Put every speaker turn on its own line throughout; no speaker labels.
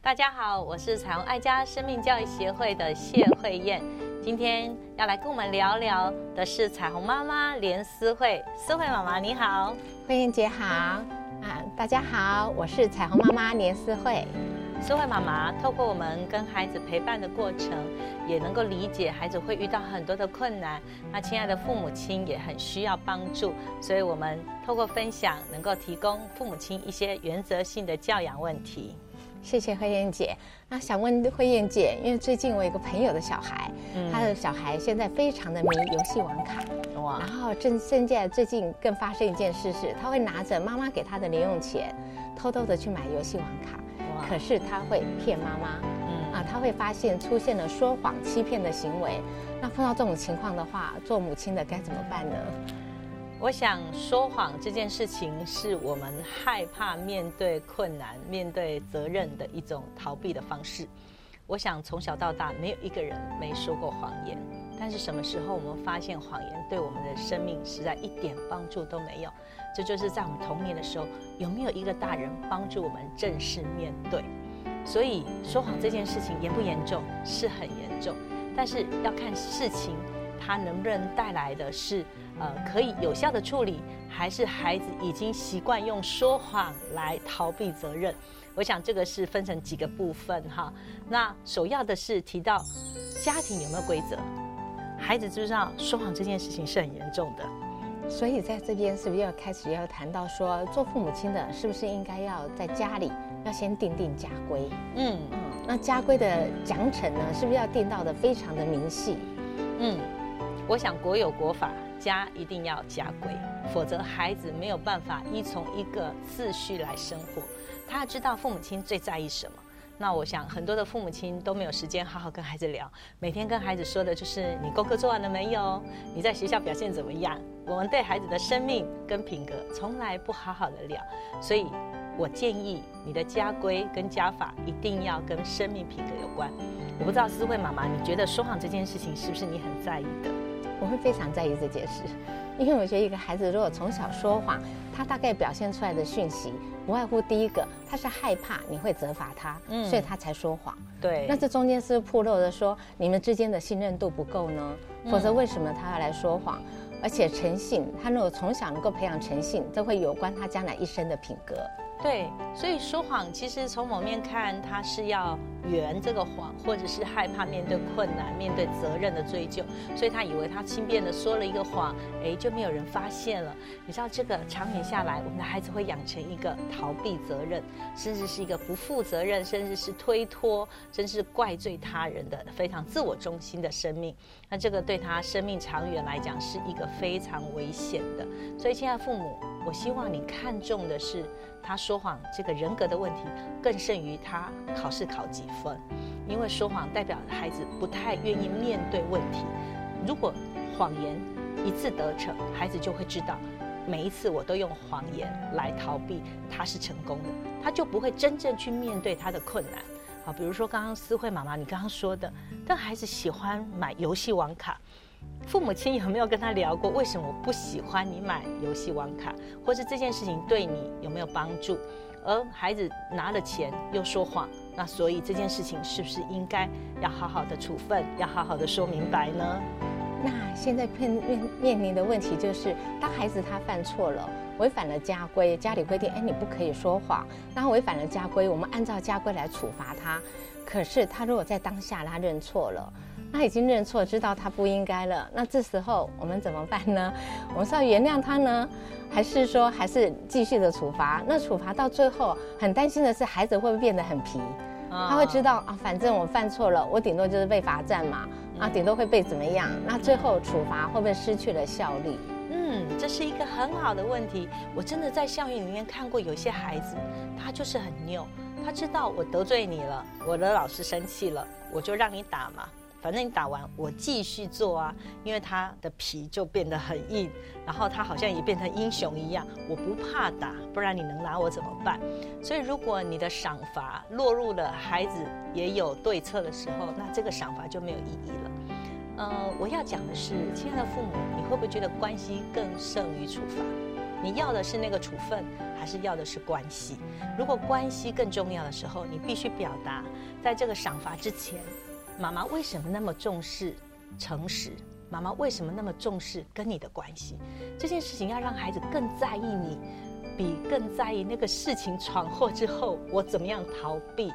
大家好，我是彩虹爱家生命教育协会的谢慧燕。今天要来跟我们聊聊的是彩虹妈妈连思慧，思慧妈妈你好，
慧燕姐好。啊！大家好，我是彩虹妈妈年思慧。
思慧妈妈透过我们跟孩子陪伴的过程，也能够理解孩子会遇到很多的困难。那亲爱的父母亲也很需要帮助，所以我们透过分享，能够提供父母亲一些原则性的教养问题。
谢谢慧燕姐。那想问慧燕姐，因为最近我有个朋友的小孩，他的小孩现在非常的迷游戏王卡，哇！然后正现在最近更发生一件事是，他会拿着妈妈给他的零用钱，偷偷的去买游戏网卡，可是他会骗妈妈，嗯啊，他会发现出现了说谎欺骗的行为。那碰到这种情况的话，做母亲的该怎么办呢？
我想说谎这件事情是我们害怕面对困难、面对责任的一种逃避的方式。我想从小到大没有一个人没说过谎言，但是什么时候我们发现谎言对我们的生命实在一点帮助都没有？这就是在我们童年的时候有没有一个大人帮助我们正式面对？所以说谎这件事情严不严重？是很严重，但是要看事情它能不能带来的是。呃，可以有效的处理，还是孩子已经习惯用说谎来逃避责任？我想这个是分成几个部分哈。那首要的是提到家庭有没有规则，孩子知不知道说谎这件事情是很严重的？
所以在这边是不是要开始要谈到说，做父母亲的是不是应该要在家里要先定定家规？嗯嗯，那家规的奖惩呢，是不是要定到的非常的明细？
嗯，我想国有国法。家一定要家规，否则孩子没有办法依从一个秩序来生活。他要知道父母亲最在意什么。那我想很多的父母亲都没有时间好好跟孩子聊，每天跟孩子说的就是你功课做完了没有？你在学校表现怎么样？我们对孩子的生命跟品格从来不好好的聊。所以我建议你的家规跟家法一定要跟生命品格有关。我不知道思慧妈妈，你觉得说谎这件事情是不是你很在意的？
我会非常在意这件事，因为我觉得一个孩子如果从小说谎，他大概表现出来的讯息，不外乎第一个，他是害怕你会责罚他，嗯，所以他才说谎。
对，
那这中间是破漏的说你们之间的信任度不够呢？否则为什么他要来说谎？而且诚信，他如果从小能够培养诚信，这会有关他将来一生的品格。
对，所以说谎其实从某面看，他是要圆这个谎，或者是害怕面对困难、面对责任的追究，所以他以为他轻便的说了一个谎，哎，就没有人发现了。你知道这个长远下来，我们的孩子会养成一个逃避责任，甚至是一个不负责任，甚至是推脱，甚至是怪罪他人的非常自我中心的生命。那这个对他生命长远来讲是一个非常危险的。所以，现在父母，我希望你看重的是。他说谎这个人格的问题，更胜于他考试考几分，因为说谎代表孩子不太愿意面对问题。如果谎言一次得逞，孩子就会知道，每一次我都用谎言来逃避，他是成功的，他就不会真正去面对他的困难。好，比如说刚刚思慧妈妈你刚刚说的，但孩子喜欢买游戏网卡。父母亲有没有跟他聊过为什么我不喜欢你买游戏网卡，或是这件事情对你有没有帮助？而孩子拿了钱又说谎，那所以这件事情是不是应该要好好的处分，要好好的说明白呢？
那现在面面面临的问题就是，当孩子他犯错了，违反了家规，家里规定，哎，你不可以说谎，那违反了家规，我们按照家规来处罚他。可是他如果在当下他认错了。他已经认错，知道他不应该了。那这时候我们怎么办呢？我们是要原谅他呢，还是说还是继续的处罚？那处罚到最后，很担心的是孩子会不会变得很皮？他会知道啊，反正我犯错了，我顶多就是被罚站嘛，啊，顶多会被怎么样？那最后处罚会不会失去了效力？
嗯，这是一个很好的问题。我真的在校园里面看过有些孩子，他就是很拗，他知道我得罪你了，我的老师生气了，我就让你打嘛。反正你打完，我继续做啊，因为他的皮就变得很硬，然后他好像也变成英雄一样，我不怕打，不然你能拿我怎么办？所以如果你的赏罚落入了孩子也有对策的时候，那这个赏罚就没有意义了。呃，我要讲的是，亲爱的父母，你会不会觉得关系更胜于处罚？你要的是那个处分，还是要的是关系？如果关系更重要的时候，你必须表达，在这个赏罚之前，妈妈为什么那么重视诚实？妈妈为什么那么重视跟你的关系？这件事情要让孩子更在意你，比更在意那个事情闯祸之后我怎么样逃避。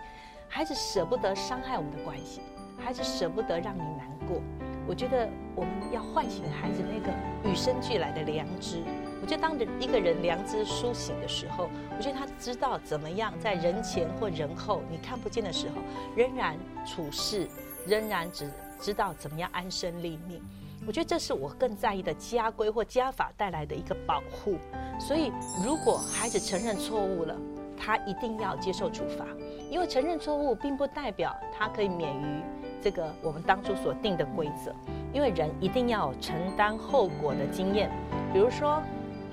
孩子舍不得伤害我们的关系，孩子舍不得让你难过。我觉得我们要唤醒孩子那个与生俱来的良知。我觉得当一个人良知苏醒的时候，我觉得他知道怎么样在人前或人后你看不见的时候，仍然处事，仍然只知道怎么样安身立命。我觉得这是我更在意的家规或家法带来的一个保护。所以，如果孩子承认错误了，他一定要接受处罚，因为承认错误并不代表他可以免于这个我们当初所定的规则。因为人一定要有承担后果的经验。比如说，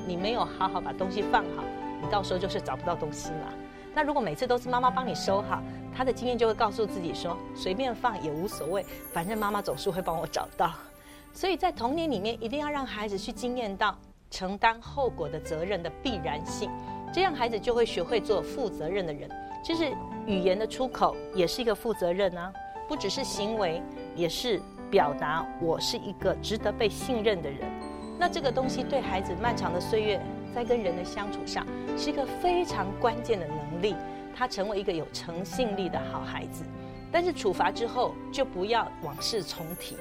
你没有好好把东西放好，你到时候就是找不到东西嘛。那如果每次都是妈妈帮你收好，他的经验就会告诉自己说，随便放也无所谓，反正妈妈总是会帮我找到。所以在童年里面，一定要让孩子去经验到承担后果的责任的必然性，这样孩子就会学会做负责任的人。就是语言的出口也是一个负责任啊，不只是行为，也是表达我是一个值得被信任的人。那这个东西对孩子漫长的岁月在跟人的相处上是一个非常关键的能力，他成为一个有诚信力的好孩子。但是处罚之后就不要往事重提。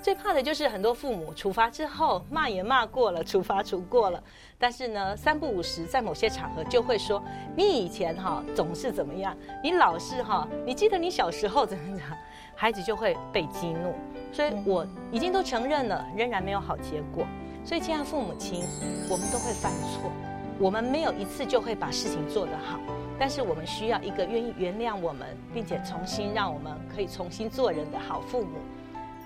最怕的就是很多父母处罚之后骂也骂过了，处罚处过了，但是呢三不五时在某些场合就会说你以前哈总是怎么样，你老是哈，你记得你小时候怎么怎么，孩子就会被激怒。所以我已经都承认了，仍然没有好结果。所以亲爱的父母亲，我们都会犯错，我们没有一次就会把事情做得好，但是我们需要一个愿意原谅我们，并且重新让我们可以重新做人的好父母。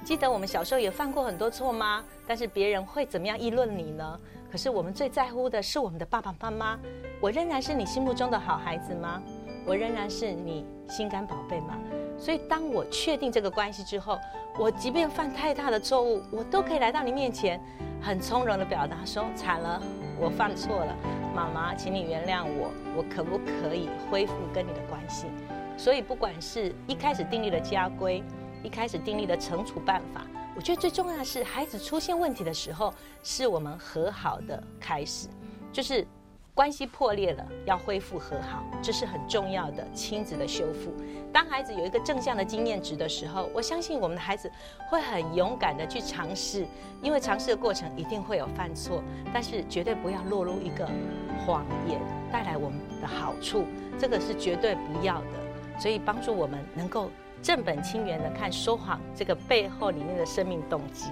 记得我们小时候也犯过很多错吗？但是别人会怎么样议论你呢？可是我们最在乎的是我们的爸爸妈妈。我仍然是你心目中的好孩子吗？我仍然是你心肝宝贝吗？所以当我确定这个关系之后，我即便犯太大的错误，我都可以来到你面前，很从容的表达说：惨了，我犯错了，妈妈，请你原谅我。我可不可以恢复跟你的关系？所以不管是一开始订立的家规。一开始订立的惩处办法，我觉得最重要的是，孩子出现问题的时候，是我们和好的开始，就是关系破裂了要恢复和好，这是很重要的亲子的修复。当孩子有一个正向的经验值的时候，我相信我们的孩子会很勇敢的去尝试，因为尝试的过程一定会有犯错，但是绝对不要落入一个谎言带来我们的好处，这个是绝对不要的。所以帮助我们能够。正本清源的看说谎这个背后里面的生命动机，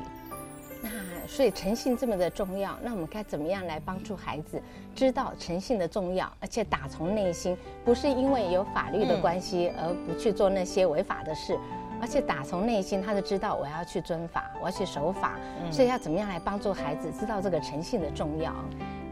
那所以诚信这么的重要，那我们该怎么样来帮助孩子知道诚信的重要，而且打从内心，不是因为有法律的关系而不去做那些违法的事，而且打从内心他就知道我要去遵法，我要去守法，所以要怎么样来帮助孩子知道这个诚信的重要？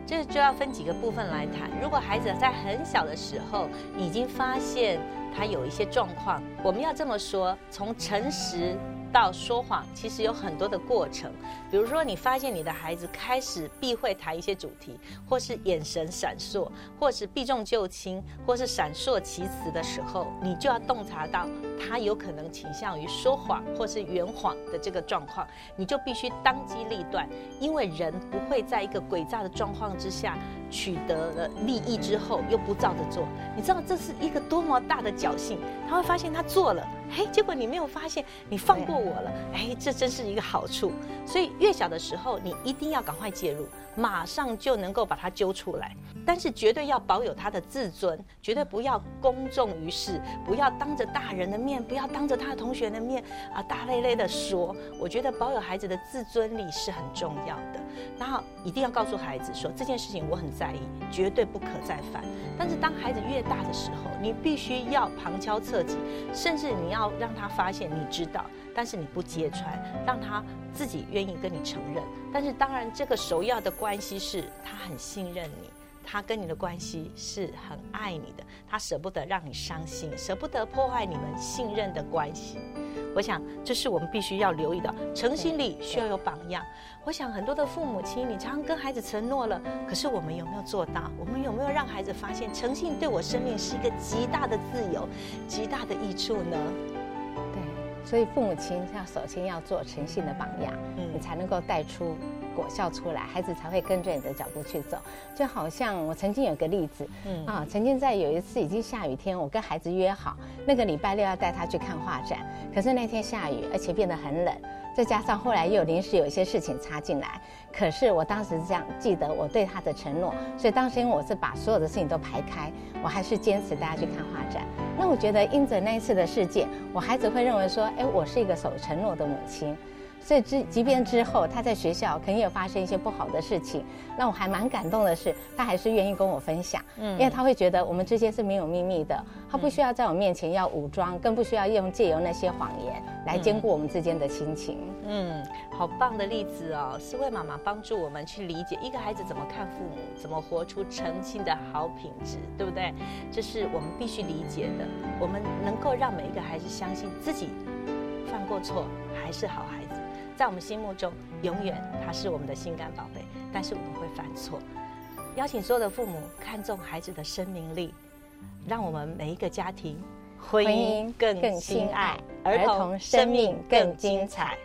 这就要分几个部分来谈。如果孩子在很小的时候已经发现他有一些状况，我们要这么说：从诚实。到说谎，其实有很多的过程。比如说，你发现你的孩子开始避讳谈一些主题，或是眼神闪烁，或是避重就轻，或是闪烁其词的时候，你就要洞察到他有可能倾向于说谎或是圆谎的这个状况，你就必须当机立断，因为人不会在一个诡诈的状况之下取得了利益之后又不照着做。你知道这是一个多么大的侥幸？他会发现他做了。嘿，结果你没有发现，你放过我了。哎，这真是一个好处。所以越小的时候，你一定要赶快介入，马上就能够把他揪出来。但是绝对要保有他的自尊，绝对不要公众于世，不要当着大人的面，不要当着他的同学的面啊，大咧咧的说。我觉得保有孩子的自尊力是很重要的。然后一定要告诉孩子说这件事情我很在意，绝对不可再犯。但是当孩子越大的时候，你必须要旁敲侧击，甚至你要让他发现你知道，但是你不揭穿，让他自己愿意跟你承认。但是当然，这个首要的关系是他很信任你。他跟你的关系是很爱你的，他舍不得让你伤心，舍不得破坏你们信任的关系。我想，这是我们必须要留意的。诚信里需要有榜样。我想，很多的父母亲，你常常跟孩子承诺了，可是我们有没有做到？我们有没有让孩子发现，诚信对我生命是一个极大的自由、极大的益处呢？
对，所以父母亲要首先要做诚信的榜样，你才能够带出。果效出来，孩子才会跟着你的脚步去走。就好像我曾经有个例子，嗯啊，曾经在有一次已经下雨天，我跟孩子约好那个礼拜六要带他去看画展，可是那天下雨，而且变得很冷，再加上后来又临时有一些事情插进来。可是我当时这样记得我对他的承诺，所以当时因为我是把所有的事情都排开，我还是坚持大家去看画展。那我觉得因着那一次的事件，我孩子会认为说，哎，我是一个守承诺的母亲。所以之即便之后他在学校肯定有发生一些不好的事情，那我还蛮感动的是，他还是愿意跟我分享，嗯，因为他会觉得我们之间是没有秘密的，他不需要在我面前要武装，更不需要用借由那些谎言来兼顾我们之间的亲情。
嗯，好棒的例子哦，思慧妈妈帮助我们去理解一个孩子怎么看父母，怎么活出诚信的好品质，对不对？这是我们必须理解的。我们能够让每一个孩子相信自己犯过错还是好孩子。在我们心目中，永远他是我们的心肝宝贝，但是我们会犯错。邀请所有的父母看重孩子的生命力，让我们每一个家庭婚姻更亲爱，儿童生命更精彩。